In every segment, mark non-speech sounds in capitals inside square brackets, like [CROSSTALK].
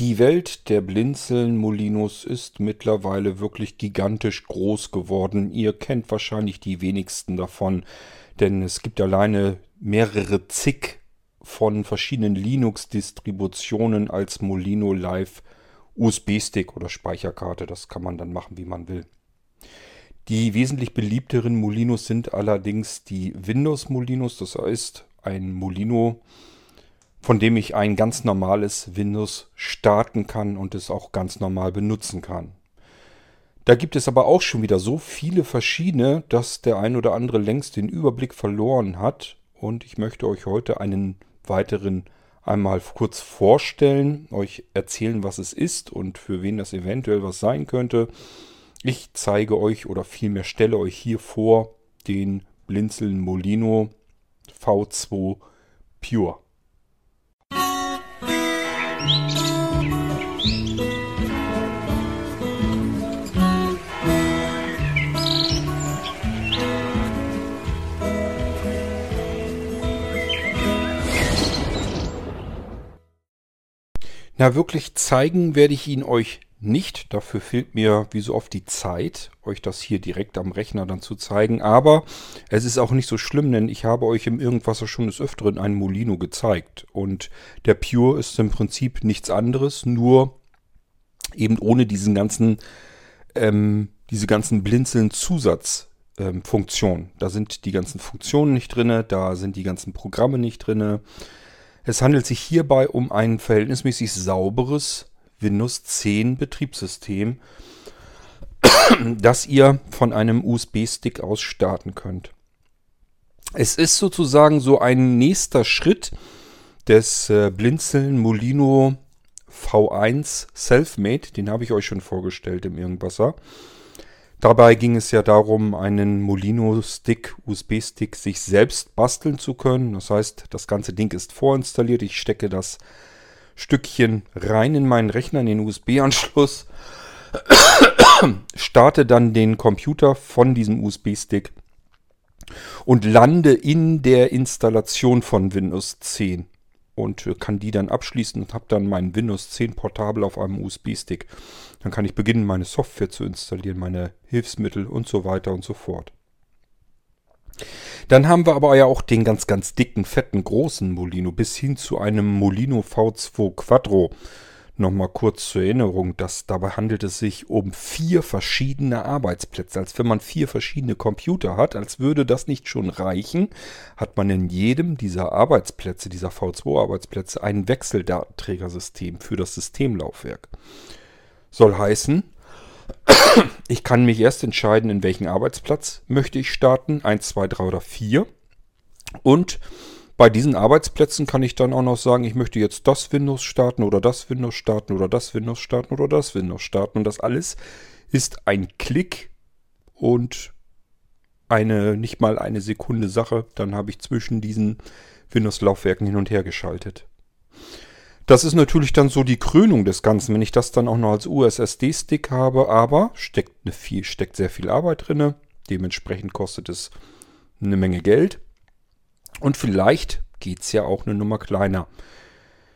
Die Welt der Blinzeln-Molinos ist mittlerweile wirklich gigantisch groß geworden. Ihr kennt wahrscheinlich die wenigsten davon, denn es gibt alleine mehrere zig von verschiedenen Linux-Distributionen als Molino Live USB-Stick oder Speicherkarte. Das kann man dann machen, wie man will. Die wesentlich beliebteren Molinos sind allerdings die Windows-Molinos. Das heißt, ein Molino, von dem ich ein ganz normales Windows starten kann und es auch ganz normal benutzen kann. Da gibt es aber auch schon wieder so viele verschiedene, dass der ein oder andere längst den Überblick verloren hat. Und ich möchte euch heute einen weiteren einmal kurz vorstellen, euch erzählen, was es ist und für wen das eventuell was sein könnte. Ich zeige euch oder vielmehr stelle euch hier vor den Blinzeln Molino V2 Pure. Na, wirklich zeigen werde ich ihn euch nicht. Dafür fehlt mir wie so oft die Zeit, euch das hier direkt am Rechner dann zu zeigen. Aber es ist auch nicht so schlimm, denn ich habe euch im Irgendwasser schon des Öfteren einen Molino gezeigt. Und der Pure ist im Prinzip nichts anderes, nur eben ohne diesen ganzen, ähm, diese ganzen blinzeln Zusatzfunktionen. Ähm, da sind die ganzen Funktionen nicht drin, da sind die ganzen Programme nicht drin. Es handelt sich hierbei um ein verhältnismäßig sauberes Windows 10 Betriebssystem, das ihr von einem USB-Stick aus starten könnt. Es ist sozusagen so ein nächster Schritt des äh, Blinzeln Molino V1 Selfmade. Den habe ich euch schon vorgestellt im Irgendwasser. Dabei ging es ja darum, einen Molino-Stick, USB-Stick, sich selbst basteln zu können. Das heißt, das ganze Ding ist vorinstalliert. Ich stecke das Stückchen rein in meinen Rechner, in den USB-Anschluss, [COUGHS] starte dann den Computer von diesem USB-Stick und lande in der Installation von Windows 10 und kann die dann abschließen und habe dann mein Windows 10 Portabel auf einem USB-Stick. Dann kann ich beginnen, meine Software zu installieren, meine Hilfsmittel und so weiter und so fort. Dann haben wir aber ja auch den ganz, ganz dicken, fetten, großen Molino bis hin zu einem Molino V2 Quattro. Nochmal kurz zur Erinnerung, dass dabei handelt es sich um vier verschiedene Arbeitsplätze. Als wenn man vier verschiedene Computer hat, als würde das nicht schon reichen, hat man in jedem dieser Arbeitsplätze, dieser V2-Arbeitsplätze, ein Wechseldatenträgersystem für das Systemlaufwerk. Soll heißen, [COUGHS] ich kann mich erst entscheiden, in welchen Arbeitsplatz möchte ich starten. 1, 2, 3 oder 4. Und bei diesen Arbeitsplätzen kann ich dann auch noch sagen, ich möchte jetzt das Windows starten oder das Windows starten oder das Windows starten oder das Windows starten. Und das alles ist ein Klick und eine, nicht mal eine Sekunde Sache. Dann habe ich zwischen diesen Windows-Laufwerken hin und her geschaltet. Das ist natürlich dann so die Krönung des Ganzen, wenn ich das dann auch noch als USSD-Stick habe, aber steckt, eine viel, steckt sehr viel Arbeit drin. Dementsprechend kostet es eine Menge Geld. Und vielleicht geht es ja auch eine Nummer kleiner.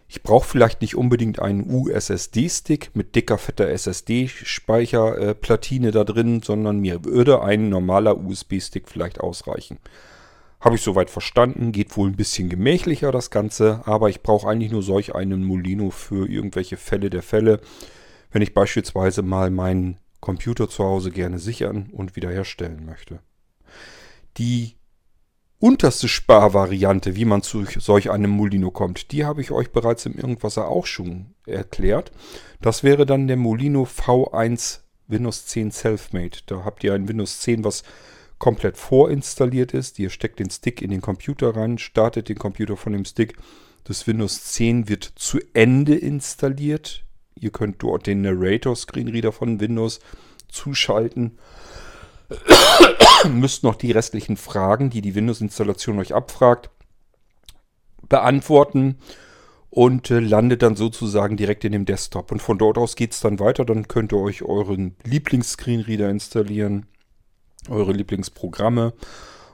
Ich brauche vielleicht nicht unbedingt einen USSD-Stick mit dicker, fetter SSD-Speicherplatine da drin, sondern mir würde ein normaler USB-Stick vielleicht ausreichen. Habe ich soweit verstanden, geht wohl ein bisschen gemächlicher das Ganze, aber ich brauche eigentlich nur solch einen Molino für irgendwelche Fälle der Fälle, wenn ich beispielsweise mal meinen Computer zu Hause gerne sichern und wiederherstellen möchte. Die unterste Sparvariante, wie man zu solch einem Molino kommt, die habe ich euch bereits im Irgendwasser auch schon erklärt. Das wäre dann der Molino V1 Windows 10 Selfmade. Da habt ihr ein Windows 10, was komplett vorinstalliert ist. Ihr steckt den Stick in den Computer rein, startet den Computer von dem Stick. Das Windows 10 wird zu Ende installiert. Ihr könnt dort den Narrator Screenreader von Windows zuschalten. [COUGHS] Müsst noch die restlichen Fragen, die die Windows-Installation euch abfragt, beantworten und äh, landet dann sozusagen direkt in dem Desktop. Und von dort aus geht es dann weiter. Dann könnt ihr euch euren Lieblings-Screenreader installieren eure Lieblingsprogramme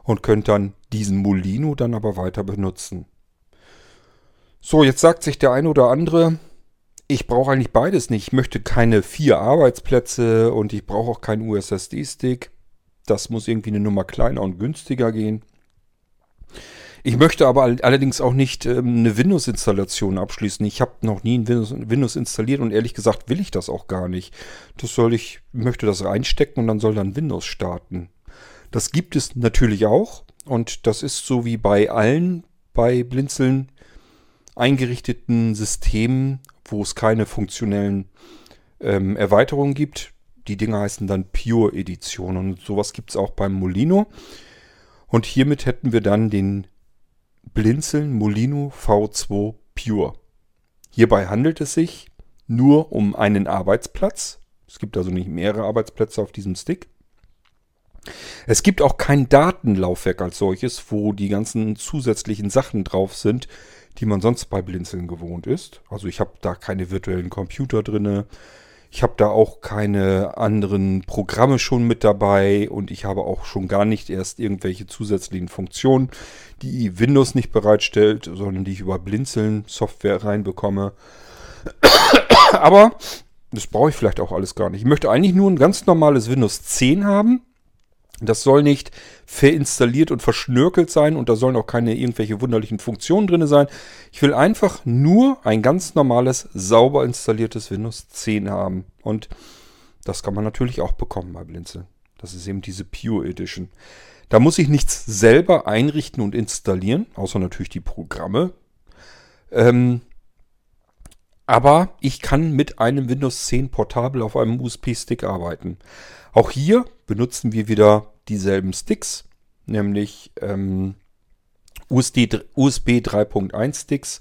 und könnt dann diesen Molino dann aber weiter benutzen. So, jetzt sagt sich der eine oder andere, ich brauche eigentlich beides nicht. Ich möchte keine vier Arbeitsplätze und ich brauche auch keinen USSD-Stick. Das muss irgendwie eine Nummer kleiner und günstiger gehen. Ich möchte aber allerdings auch nicht ähm, eine Windows-Installation abschließen. Ich habe noch nie ein Windows, Windows, installiert und ehrlich gesagt will ich das auch gar nicht. Das soll ich, möchte das reinstecken und dann soll dann Windows starten. Das gibt es natürlich auch und das ist so wie bei allen bei Blinzeln eingerichteten Systemen, wo es keine funktionellen ähm, Erweiterungen gibt. Die Dinger heißen dann Pure Edition und sowas gibt es auch beim Molino. Und hiermit hätten wir dann den Blinzeln Molino V2 Pure. Hierbei handelt es sich nur um einen Arbeitsplatz. Es gibt also nicht mehrere Arbeitsplätze auf diesem Stick. Es gibt auch kein Datenlaufwerk als solches, wo die ganzen zusätzlichen Sachen drauf sind, die man sonst bei Blinzeln gewohnt ist. Also ich habe da keine virtuellen Computer drinne. Ich habe da auch keine anderen Programme schon mit dabei und ich habe auch schon gar nicht erst irgendwelche zusätzlichen Funktionen, die Windows nicht bereitstellt, sondern die ich über Blinzeln Software reinbekomme. Aber das brauche ich vielleicht auch alles gar nicht. Ich möchte eigentlich nur ein ganz normales Windows 10 haben das soll nicht verinstalliert und verschnörkelt sein und da sollen auch keine irgendwelche wunderlichen Funktionen drin sein. Ich will einfach nur ein ganz normales, sauber installiertes Windows 10 haben. Und das kann man natürlich auch bekommen bei Blinzeln. Das ist eben diese Pure Edition. Da muss ich nichts selber einrichten und installieren, außer natürlich die Programme. Ähm, aber ich kann mit einem Windows 10 Portabel auf einem USB-Stick arbeiten. Auch hier benutzen wir wieder dieselben Sticks, nämlich ähm, USB, USB 3.1 Sticks,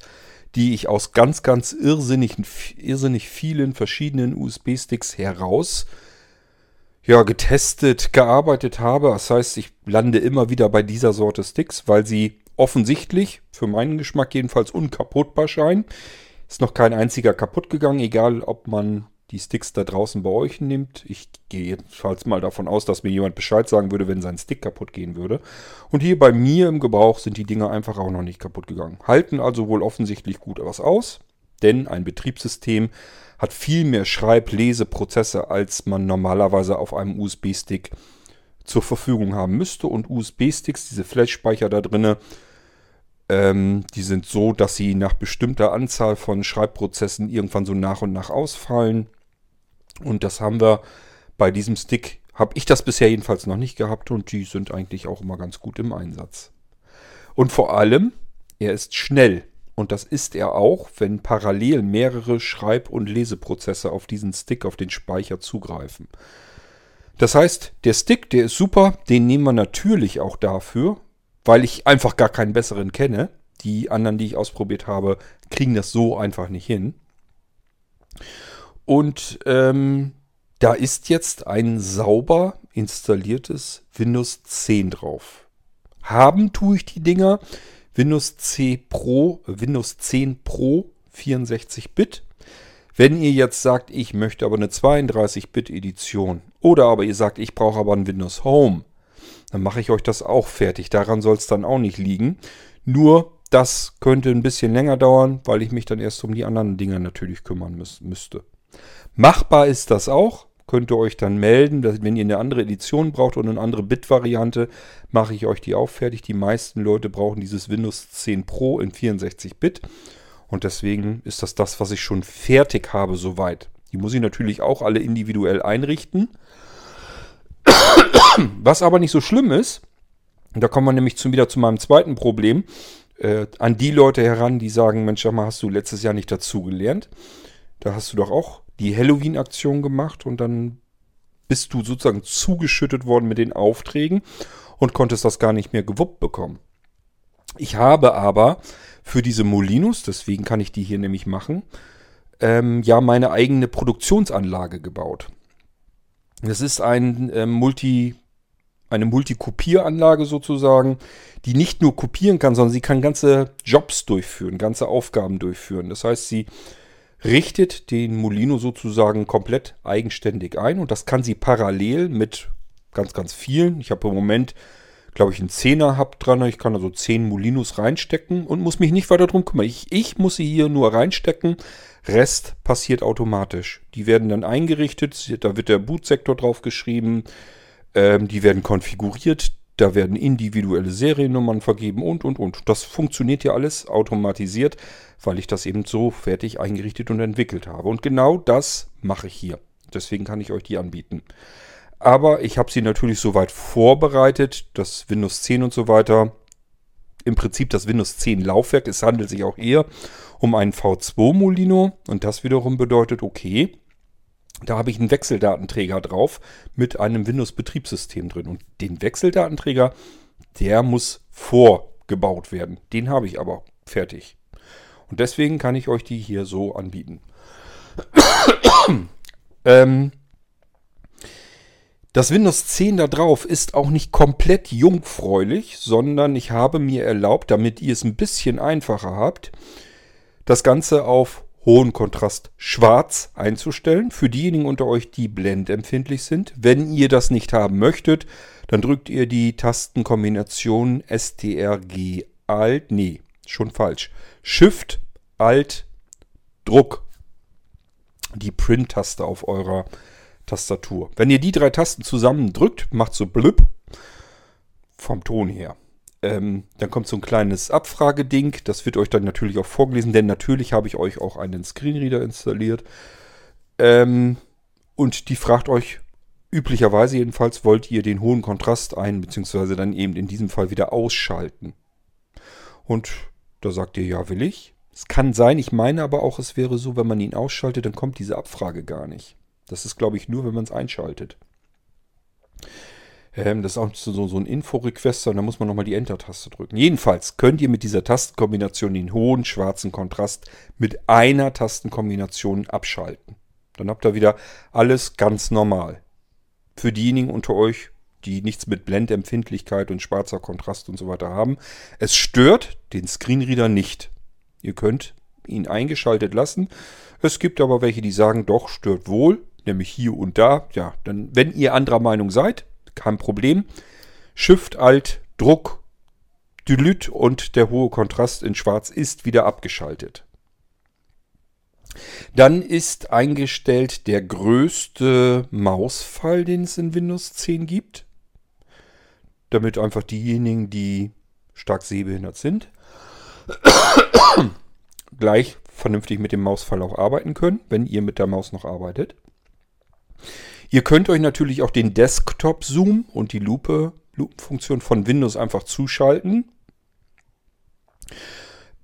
die ich aus ganz, ganz irrsinnig, irrsinnig vielen verschiedenen USB-Sticks heraus ja, getestet, gearbeitet habe. Das heißt, ich lande immer wieder bei dieser Sorte Sticks, weil sie offensichtlich, für meinen Geschmack jedenfalls, unkaputtbar scheinen. Ist noch kein einziger kaputt gegangen, egal ob man die Sticks da draußen bei euch nimmt. Ich gehe jedenfalls mal davon aus, dass mir jemand Bescheid sagen würde, wenn sein Stick kaputt gehen würde. Und hier bei mir im Gebrauch sind die Dinger einfach auch noch nicht kaputt gegangen. Halten also wohl offensichtlich gut was aus, denn ein Betriebssystem hat viel mehr Schreib-Leseprozesse, als man normalerweise auf einem USB-Stick zur Verfügung haben müsste. Und USB-Sticks, diese Flash-Speicher da drinnen, ähm, die sind so, dass sie nach bestimmter Anzahl von Schreibprozessen irgendwann so nach und nach ausfallen. Und das haben wir bei diesem Stick, habe ich das bisher jedenfalls noch nicht gehabt und die sind eigentlich auch immer ganz gut im Einsatz. Und vor allem, er ist schnell. Und das ist er auch, wenn parallel mehrere Schreib- und Leseprozesse auf diesen Stick, auf den Speicher zugreifen. Das heißt, der Stick, der ist super, den nehmen wir natürlich auch dafür, weil ich einfach gar keinen besseren kenne. Die anderen, die ich ausprobiert habe, kriegen das so einfach nicht hin. Und ähm, da ist jetzt ein sauber installiertes Windows 10 drauf. Haben tue ich die Dinger Windows 10 Pro, Windows 10 Pro 64-Bit. Wenn ihr jetzt sagt, ich möchte aber eine 32-Bit-Edition oder aber ihr sagt, ich brauche aber ein Windows Home, dann mache ich euch das auch fertig. Daran soll es dann auch nicht liegen. Nur das könnte ein bisschen länger dauern, weil ich mich dann erst um die anderen Dinge natürlich kümmern müß müsste. Machbar ist das auch. Könnt ihr euch dann melden, dass, wenn ihr eine andere Edition braucht und eine andere Bit-Variante, mache ich euch die auch fertig. Die meisten Leute brauchen dieses Windows 10 Pro in 64-Bit. Und deswegen ist das das, was ich schon fertig habe soweit. Die muss ich natürlich auch alle individuell einrichten. Was aber nicht so schlimm ist, da kommen wir nämlich zu, wieder zu meinem zweiten Problem, äh, an die Leute heran, die sagen, Mensch, mal, hast du letztes Jahr nicht dazugelernt. Da hast du doch auch die Halloween-Aktion gemacht und dann bist du sozusagen zugeschüttet worden mit den Aufträgen und konntest das gar nicht mehr gewuppt bekommen. Ich habe aber für diese Molinos, deswegen kann ich die hier nämlich machen, ähm, ja meine eigene Produktionsanlage gebaut. Das ist ein äh, Multi, eine Multikopieranlage sozusagen, die nicht nur kopieren kann, sondern sie kann ganze Jobs durchführen, ganze Aufgaben durchführen. Das heißt, sie richtet den Molino sozusagen komplett eigenständig ein und das kann sie parallel mit ganz, ganz vielen. Ich habe im Moment, glaube ich, einen Zehner-Hub dran. Ich kann also zehn Molinos reinstecken und muss mich nicht weiter drum kümmern. Ich, ich muss sie hier nur reinstecken, Rest passiert automatisch. Die werden dann eingerichtet, da wird der Bootsektor drauf geschrieben, ähm, die werden konfiguriert, da werden individuelle Seriennummern vergeben und, und, und. Das funktioniert ja alles automatisiert, weil ich das eben so fertig eingerichtet und entwickelt habe. Und genau das mache ich hier. Deswegen kann ich euch die anbieten. Aber ich habe sie natürlich soweit vorbereitet, das Windows 10 und so weiter. Im Prinzip das Windows 10 Laufwerk. Es handelt sich auch eher um einen V2 Molino. Und das wiederum bedeutet, okay, da habe ich einen Wechseldatenträger drauf mit einem Windows-Betriebssystem drin. Und den Wechseldatenträger, der muss vorgebaut werden. Den habe ich aber fertig. Und deswegen kann ich euch die hier so anbieten. [COUGHS] ähm, das Windows 10 da drauf ist auch nicht komplett jungfräulich, sondern ich habe mir erlaubt, damit ihr es ein bisschen einfacher habt, das Ganze auf hohen Kontrast schwarz einzustellen. Für diejenigen unter euch, die blendempfindlich sind. Wenn ihr das nicht haben möchtet, dann drückt ihr die Tastenkombination STRG Alt, nee, schon falsch. Shift Alt Druck. Die Print-Taste auf eurer Tastatur. Wenn ihr die drei Tasten zusammen drückt, macht so blüpp vom Ton her. Ähm, dann kommt so ein kleines Abfrageding. Das wird euch dann natürlich auch vorgelesen, denn natürlich habe ich euch auch einen Screenreader installiert. Ähm, und die fragt euch üblicherweise jedenfalls, wollt ihr den hohen Kontrast ein, beziehungsweise dann eben in diesem Fall wieder ausschalten. Und da sagt ihr, ja, will ich. Es kann sein, ich meine aber auch, es wäre so, wenn man ihn ausschaltet, dann kommt diese Abfrage gar nicht. Das ist, glaube ich, nur, wenn man es einschaltet. Ähm, das ist auch so, so ein Info-Requester und da muss man nochmal die Enter-Taste drücken. Jedenfalls könnt ihr mit dieser Tastenkombination den hohen schwarzen Kontrast mit einer Tastenkombination abschalten. Dann habt ihr wieder alles ganz normal. Für diejenigen unter euch, die nichts mit Blendempfindlichkeit und schwarzer Kontrast und so weiter haben. Es stört den Screenreader nicht. Ihr könnt ihn eingeschaltet lassen. Es gibt aber welche, die sagen, doch, stört wohl, nämlich hier und da. Ja, dann, wenn ihr anderer Meinung seid, kein Problem. Shift, Alt, Druck, Dilute und der hohe Kontrast in Schwarz ist wieder abgeschaltet. Dann ist eingestellt der größte Mausfall, den es in Windows 10 gibt. Damit einfach diejenigen, die stark sehbehindert sind, [COUGHS] gleich vernünftig mit dem Mausfall auch arbeiten können, wenn ihr mit der Maus noch arbeitet. Ihr könnt euch natürlich auch den Desktop-Zoom und die Lupe, Lupenfunktion von Windows einfach zuschalten.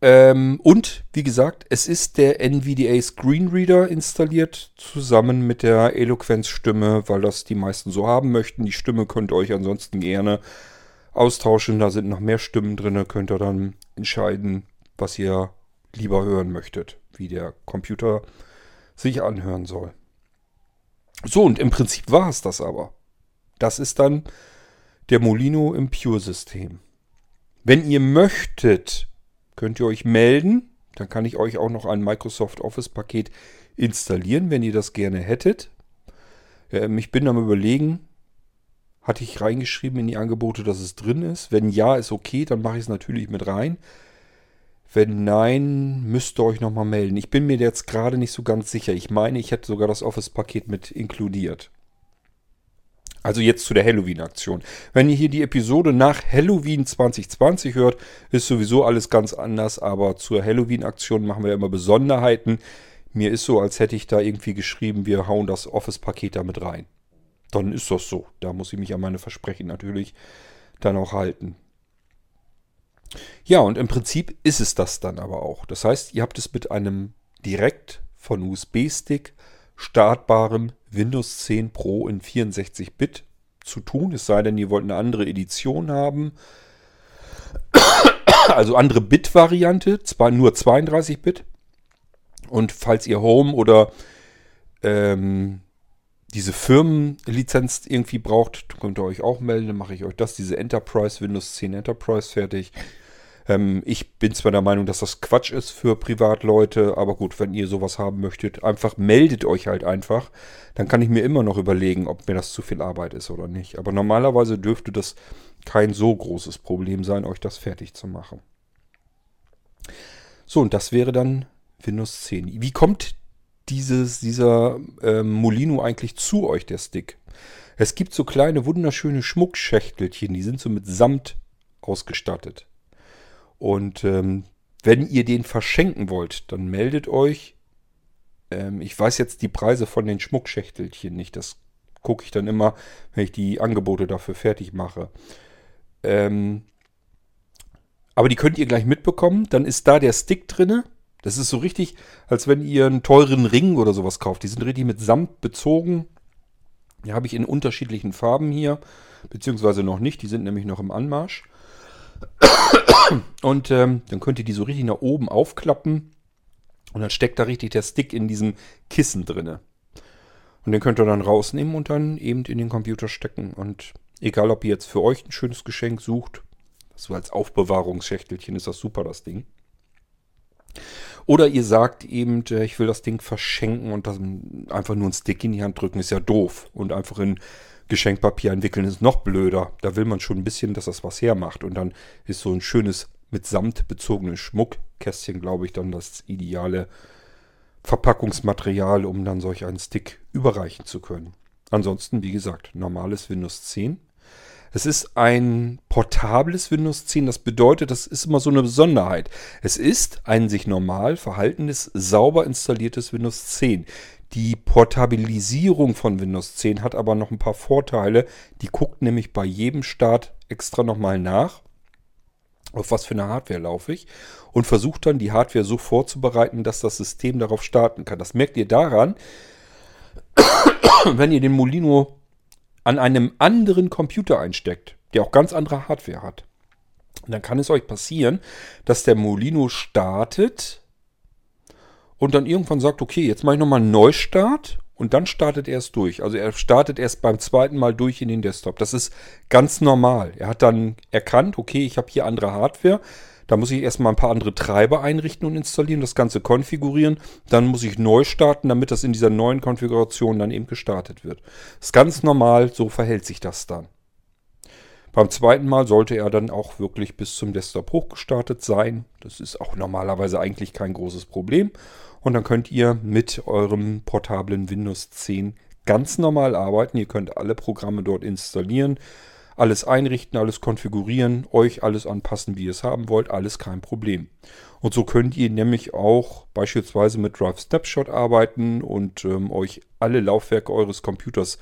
Ähm, und wie gesagt, es ist der NVDA Screenreader installiert, zusammen mit der Eloquenz-Stimme, weil das die meisten so haben möchten. Die Stimme könnt ihr euch ansonsten gerne austauschen. Da sind noch mehr Stimmen drin. Könnt ihr dann entscheiden, was ihr lieber hören möchtet, wie der Computer sich anhören soll. So, und im Prinzip war es das aber. Das ist dann der Molino im Pure-System. Wenn ihr möchtet, könnt ihr euch melden. Dann kann ich euch auch noch ein Microsoft Office-Paket installieren, wenn ihr das gerne hättet. Ähm, ich bin am überlegen, hatte ich reingeschrieben in die Angebote, dass es drin ist. Wenn ja, ist okay, dann mache ich es natürlich mit rein. Wenn nein, müsst ihr euch nochmal melden. Ich bin mir jetzt gerade nicht so ganz sicher. Ich meine, ich hätte sogar das Office-Paket mit inkludiert. Also jetzt zu der Halloween-Aktion. Wenn ihr hier die Episode nach Halloween 2020 hört, ist sowieso alles ganz anders. Aber zur Halloween-Aktion machen wir immer Besonderheiten. Mir ist so, als hätte ich da irgendwie geschrieben, wir hauen das Office-Paket damit rein. Dann ist das so. Da muss ich mich an meine Versprechen natürlich dann auch halten. Ja, und im Prinzip ist es das dann aber auch. Das heißt, ihr habt es mit einem direkt von USB-Stick startbarem Windows 10 Pro in 64-Bit zu tun. Es sei denn, ihr wollt eine andere Edition haben. Also andere Bit-Variante, zwar nur 32-Bit. Und falls ihr Home oder ähm, diese Firmenlizenz irgendwie braucht, könnt ihr euch auch melden. Dann mache ich euch das, diese Enterprise, Windows 10 Enterprise fertig. Ähm, ich bin zwar der Meinung, dass das Quatsch ist für Privatleute, aber gut, wenn ihr sowas haben möchtet, einfach meldet euch halt einfach. Dann kann ich mir immer noch überlegen, ob mir das zu viel Arbeit ist oder nicht. Aber normalerweise dürfte das kein so großes Problem sein, euch das fertig zu machen. So, und das wäre dann Windows 10. Wie kommt dieses, dieser ähm, Molino eigentlich zu euch, der Stick? Es gibt so kleine, wunderschöne Schmuckschächtelchen, die sind so mit Samt ausgestattet. Und ähm, wenn ihr den verschenken wollt, dann meldet euch. Ähm, ich weiß jetzt die Preise von den Schmuckschächtelchen nicht. Das gucke ich dann immer, wenn ich die Angebote dafür fertig mache. Ähm, aber die könnt ihr gleich mitbekommen. Dann ist da der Stick drinne. Das ist so richtig, als wenn ihr einen teuren Ring oder sowas kauft. Die sind richtig mit Samt bezogen. Die habe ich in unterschiedlichen Farben hier. Beziehungsweise noch nicht. Die sind nämlich noch im Anmarsch. Und ähm, dann könnt ihr die so richtig nach oben aufklappen. Und dann steckt da richtig der Stick in diesem Kissen drinne. Und den könnt ihr dann rausnehmen und dann eben in den Computer stecken. Und egal, ob ihr jetzt für euch ein schönes Geschenk sucht, so als Aufbewahrungsschächtelchen ist das super, das Ding. Oder ihr sagt eben, äh, ich will das Ding verschenken und dann einfach nur einen Stick in die Hand drücken, ist ja doof. Und einfach in Geschenkpapier einwickeln ist noch blöder. Da will man schon ein bisschen, dass das was hermacht. Und dann ist so ein schönes mit Samt bezogenes Schmuckkästchen, glaube ich, dann das ideale Verpackungsmaterial, um dann solch einen Stick überreichen zu können. Ansonsten, wie gesagt, normales Windows 10. Es ist ein portables Windows 10. Das bedeutet, das ist immer so eine Besonderheit. Es ist ein sich normal verhaltenes, sauber installiertes Windows 10. Die Portabilisierung von Windows 10 hat aber noch ein paar Vorteile. Die guckt nämlich bei jedem Start extra nochmal nach, auf was für eine Hardware laufe ich und versucht dann die Hardware so vorzubereiten, dass das System darauf starten kann. Das merkt ihr daran, [COUGHS] wenn ihr den Molino an einem anderen Computer einsteckt, der auch ganz andere Hardware hat. dann kann es euch passieren, dass der Molino startet, und dann irgendwann sagt, okay, jetzt mache ich nochmal einen Neustart und dann startet er es durch. Also er startet erst beim zweiten Mal durch in den Desktop. Das ist ganz normal. Er hat dann erkannt, okay, ich habe hier andere Hardware. Da muss ich erstmal ein paar andere Treiber einrichten und installieren, das Ganze konfigurieren. Dann muss ich neu starten, damit das in dieser neuen Konfiguration dann eben gestartet wird. Das ist ganz normal, so verhält sich das dann. Beim zweiten Mal sollte er dann auch wirklich bis zum Desktop hochgestartet sein. Das ist auch normalerweise eigentlich kein großes Problem. Und dann könnt ihr mit eurem portablen Windows 10 ganz normal arbeiten. Ihr könnt alle Programme dort installieren, alles einrichten, alles konfigurieren, euch alles anpassen, wie ihr es haben wollt. Alles kein Problem. Und so könnt ihr nämlich auch beispielsweise mit Drive Snapshot arbeiten und ähm, euch alle Laufwerke eures Computers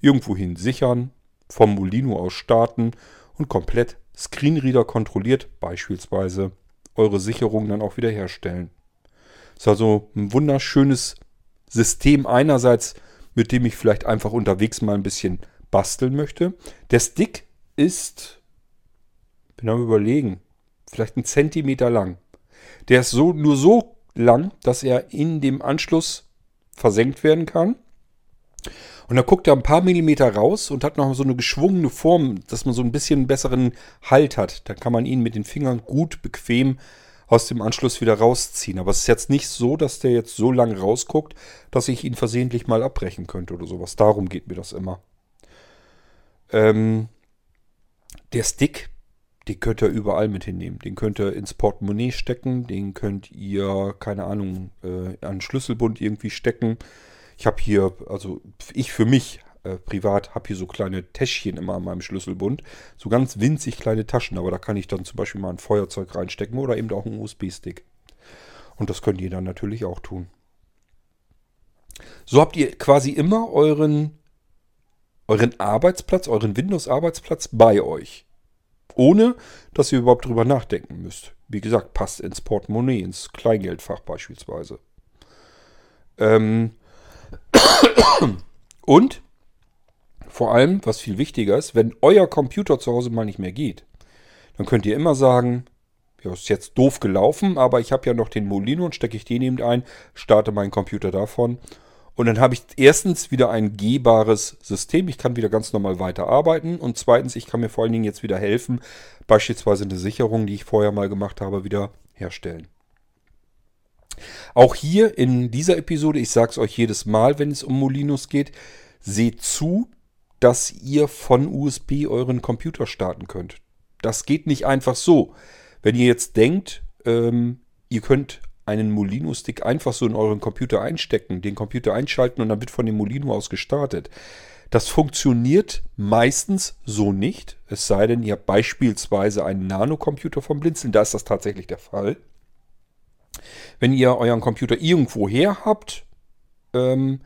irgendwohin sichern, vom Molino aus starten und komplett Screenreader kontrolliert beispielsweise eure Sicherung dann auch wiederherstellen. Ist also ein wunderschönes System einerseits, mit dem ich vielleicht einfach unterwegs mal ein bisschen basteln möchte. Der Stick ist, bin am überlegen, vielleicht ein Zentimeter lang. Der ist so, nur so lang, dass er in dem Anschluss versenkt werden kann. Und da guckt er ein paar Millimeter raus und hat noch so eine geschwungene Form, dass man so ein bisschen besseren Halt hat. Da kann man ihn mit den Fingern gut bequem aus dem Anschluss wieder rausziehen. Aber es ist jetzt nicht so, dass der jetzt so lang rausguckt, dass ich ihn versehentlich mal abbrechen könnte oder sowas. Darum geht mir das immer. Ähm, der Stick, den könnt ihr überall mit hinnehmen. Den könnt ihr ins Portemonnaie stecken. Den könnt ihr, keine Ahnung, äh, an Schlüsselbund irgendwie stecken. Ich habe hier, also ich für mich äh, privat habe hier so kleine Täschchen immer an meinem Schlüsselbund. So ganz winzig kleine Taschen, aber da kann ich dann zum Beispiel mal ein Feuerzeug reinstecken oder eben auch einen USB-Stick. Und das könnt ihr dann natürlich auch tun. So habt ihr quasi immer euren, euren Arbeitsplatz, euren Windows-Arbeitsplatz bei euch. Ohne, dass ihr überhaupt drüber nachdenken müsst. Wie gesagt, passt ins Portemonnaie, ins Kleingeldfach beispielsweise. Ähm [COUGHS] Und vor allem, was viel wichtiger ist, wenn euer Computer zu Hause mal nicht mehr geht, dann könnt ihr immer sagen, ja, ist jetzt doof gelaufen, aber ich habe ja noch den Molino und stecke ich den eben ein, starte meinen Computer davon. Und dann habe ich erstens wieder ein gehbares System. Ich kann wieder ganz normal weiterarbeiten. Und zweitens, ich kann mir vor allen Dingen jetzt wieder helfen, beispielsweise eine Sicherung, die ich vorher mal gemacht habe, wieder herstellen. Auch hier in dieser Episode, ich sage es euch jedes Mal, wenn es um Molinos geht, seht zu, dass ihr von USB euren Computer starten könnt. Das geht nicht einfach so. Wenn ihr jetzt denkt, ähm, ihr könnt einen Molino-Stick einfach so in euren Computer einstecken, den Computer einschalten und dann wird von dem Molino aus gestartet. Das funktioniert meistens so nicht, es sei denn, ihr habt beispielsweise einen Nanocomputer vom Blinzeln, da ist das tatsächlich der Fall. Wenn ihr euren Computer irgendwo her habt, ähm,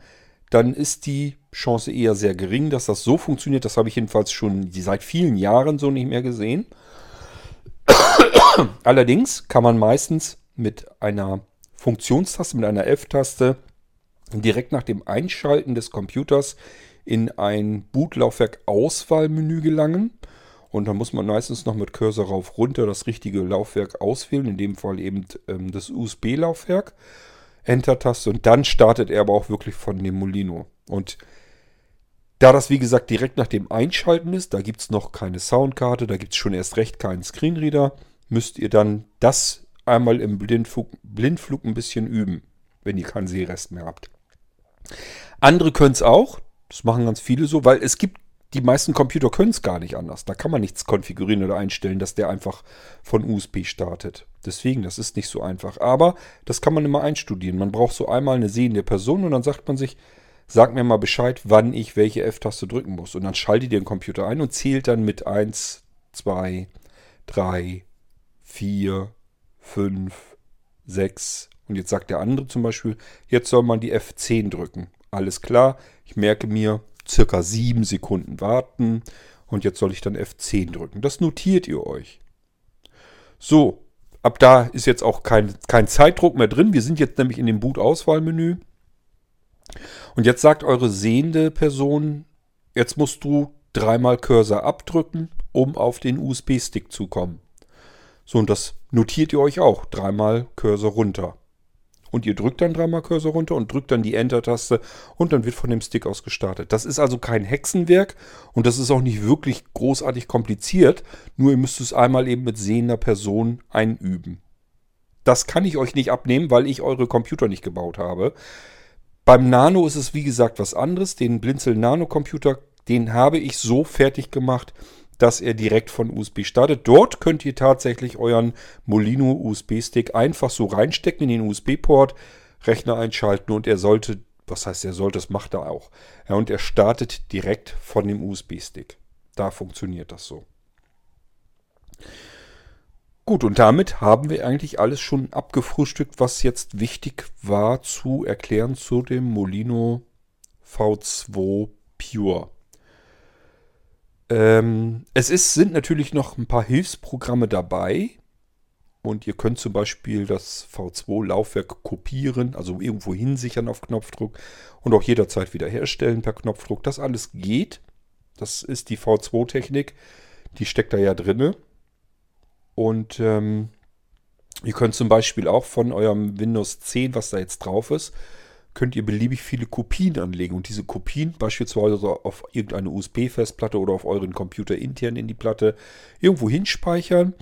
dann ist die Chance eher sehr gering, dass das so funktioniert. Das habe ich jedenfalls schon seit vielen Jahren so nicht mehr gesehen. [COUGHS] Allerdings kann man meistens mit einer Funktionstaste, mit einer F-Taste direkt nach dem Einschalten des Computers in ein Bootlaufwerk-Auswahlmenü gelangen. Und dann muss man meistens noch mit Cursor rauf runter das richtige Laufwerk auswählen, in dem Fall eben ähm, das USB-Laufwerk. Enter-Taste und dann startet er aber auch wirklich von dem Molino. Und da das wie gesagt direkt nach dem Einschalten ist, da gibt es noch keine Soundkarte, da gibt es schon erst recht keinen Screenreader, müsst ihr dann das einmal im Blindflug, Blindflug ein bisschen üben, wenn ihr keinen Sehrest mehr habt. Andere können es auch, das machen ganz viele so, weil es gibt, die meisten Computer können es gar nicht anders. Da kann man nichts konfigurieren oder einstellen, dass der einfach von USB startet. Deswegen, das ist nicht so einfach. Aber das kann man immer einstudieren. Man braucht so einmal eine sehende Person und dann sagt man sich, sag mir mal Bescheid, wann ich welche F-Taste drücken muss. Und dann schaltet ihr den Computer ein und zählt dann mit 1, 2, 3, 4, 5, 6. Und jetzt sagt der andere zum Beispiel, jetzt soll man die F10 drücken. Alles klar, ich merke mir, circa 7 Sekunden warten. Und jetzt soll ich dann F10 drücken. Das notiert ihr euch. So, ab da ist jetzt auch kein, kein Zeitdruck mehr drin. Wir sind jetzt nämlich in dem Boot-Auswahlmenü. Und jetzt sagt eure sehende Person, jetzt musst du dreimal Cursor abdrücken, um auf den USB-Stick zu kommen. So, und das notiert ihr euch auch. Dreimal Cursor runter. Und ihr drückt dann dreimal Cursor runter und drückt dann die Enter-Taste und dann wird von dem Stick aus gestartet. Das ist also kein Hexenwerk und das ist auch nicht wirklich großartig kompliziert. Nur ihr müsst es einmal eben mit sehender Person einüben. Das kann ich euch nicht abnehmen, weil ich eure Computer nicht gebaut habe. Beim Nano ist es wie gesagt was anderes. Den Blinzel Nano Computer, den habe ich so fertig gemacht, dass er direkt von USB startet. Dort könnt ihr tatsächlich euren Molino USB-Stick einfach so reinstecken in den USB-Port, Rechner einschalten und er sollte, was heißt er sollte, das macht er auch. Ja, und er startet direkt von dem USB-Stick. Da funktioniert das so. Gut, und damit haben wir eigentlich alles schon abgefrühstückt, was jetzt wichtig war zu erklären zu dem Molino V2 Pure. Ähm, es ist, sind natürlich noch ein paar Hilfsprogramme dabei. Und ihr könnt zum Beispiel das V2-Laufwerk kopieren, also irgendwo hinsichern auf Knopfdruck und auch jederzeit wiederherstellen per Knopfdruck. Das alles geht. Das ist die V2-Technik. Die steckt da ja drinne. Und ähm, ihr könnt zum Beispiel auch von eurem Windows 10, was da jetzt drauf ist, könnt ihr beliebig viele Kopien anlegen. Und diese Kopien beispielsweise auf irgendeine USB-Festplatte oder auf euren Computer intern in die Platte irgendwo hinspeichern.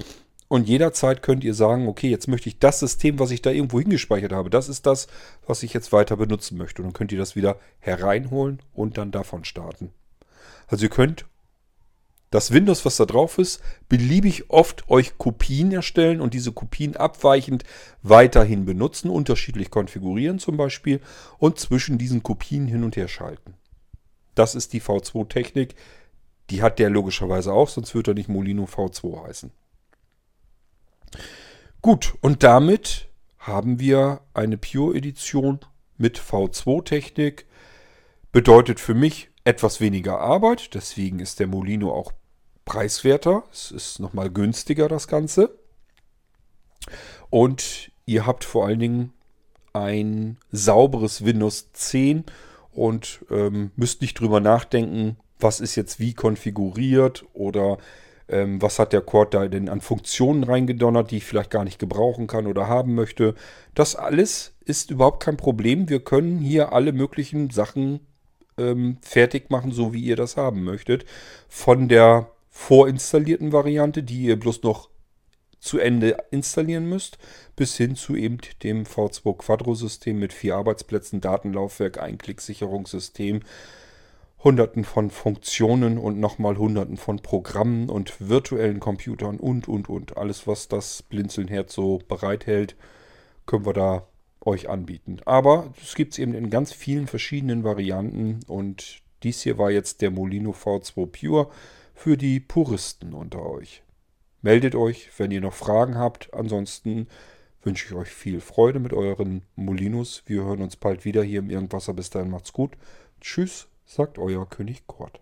Und jederzeit könnt ihr sagen, okay, jetzt möchte ich das System, was ich da irgendwo hingespeichert habe, das ist das, was ich jetzt weiter benutzen möchte. Und dann könnt ihr das wieder hereinholen und dann davon starten. Also ihr könnt das Windows, was da drauf ist, beliebig oft euch Kopien erstellen und diese Kopien abweichend weiterhin benutzen, unterschiedlich konfigurieren zum Beispiel und zwischen diesen Kopien hin und her schalten. Das ist die V2-Technik. Die hat der logischerweise auch, sonst würde er nicht Molino V2 heißen. Gut, und damit haben wir eine Pure-Edition mit V2-Technik. Bedeutet für mich etwas weniger Arbeit, deswegen ist der Molino auch preiswerter. Es ist nochmal günstiger, das Ganze. Und ihr habt vor allen Dingen ein sauberes Windows 10 und ähm, müsst nicht drüber nachdenken, was ist jetzt wie konfiguriert oder ähm, was hat der Cord da denn an Funktionen reingedonnert, die ich vielleicht gar nicht gebrauchen kann oder haben möchte. Das alles ist überhaupt kein Problem. Wir können hier alle möglichen Sachen ähm, fertig machen, so wie ihr das haben möchtet. Von der vorinstallierten Variante, die ihr bloß noch zu Ende installieren müsst, bis hin zu eben dem V2 Quadro-System mit vier Arbeitsplätzen, Datenlaufwerk, Einklicksicherungssystem, hunderten von Funktionen und nochmal hunderten von Programmen und virtuellen Computern und, und, und. Alles, was das Blinzeln Herz so bereithält, können wir da euch anbieten. Aber es gibt es eben in ganz vielen verschiedenen Varianten und dies hier war jetzt der Molino V2 Pure für die Puristen unter euch. Meldet euch, wenn ihr noch Fragen habt. Ansonsten wünsche ich euch viel Freude mit euren Molinos. Wir hören uns bald wieder hier im Irgendwasser. Bis dahin macht's gut. Tschüss, sagt euer König Kurt.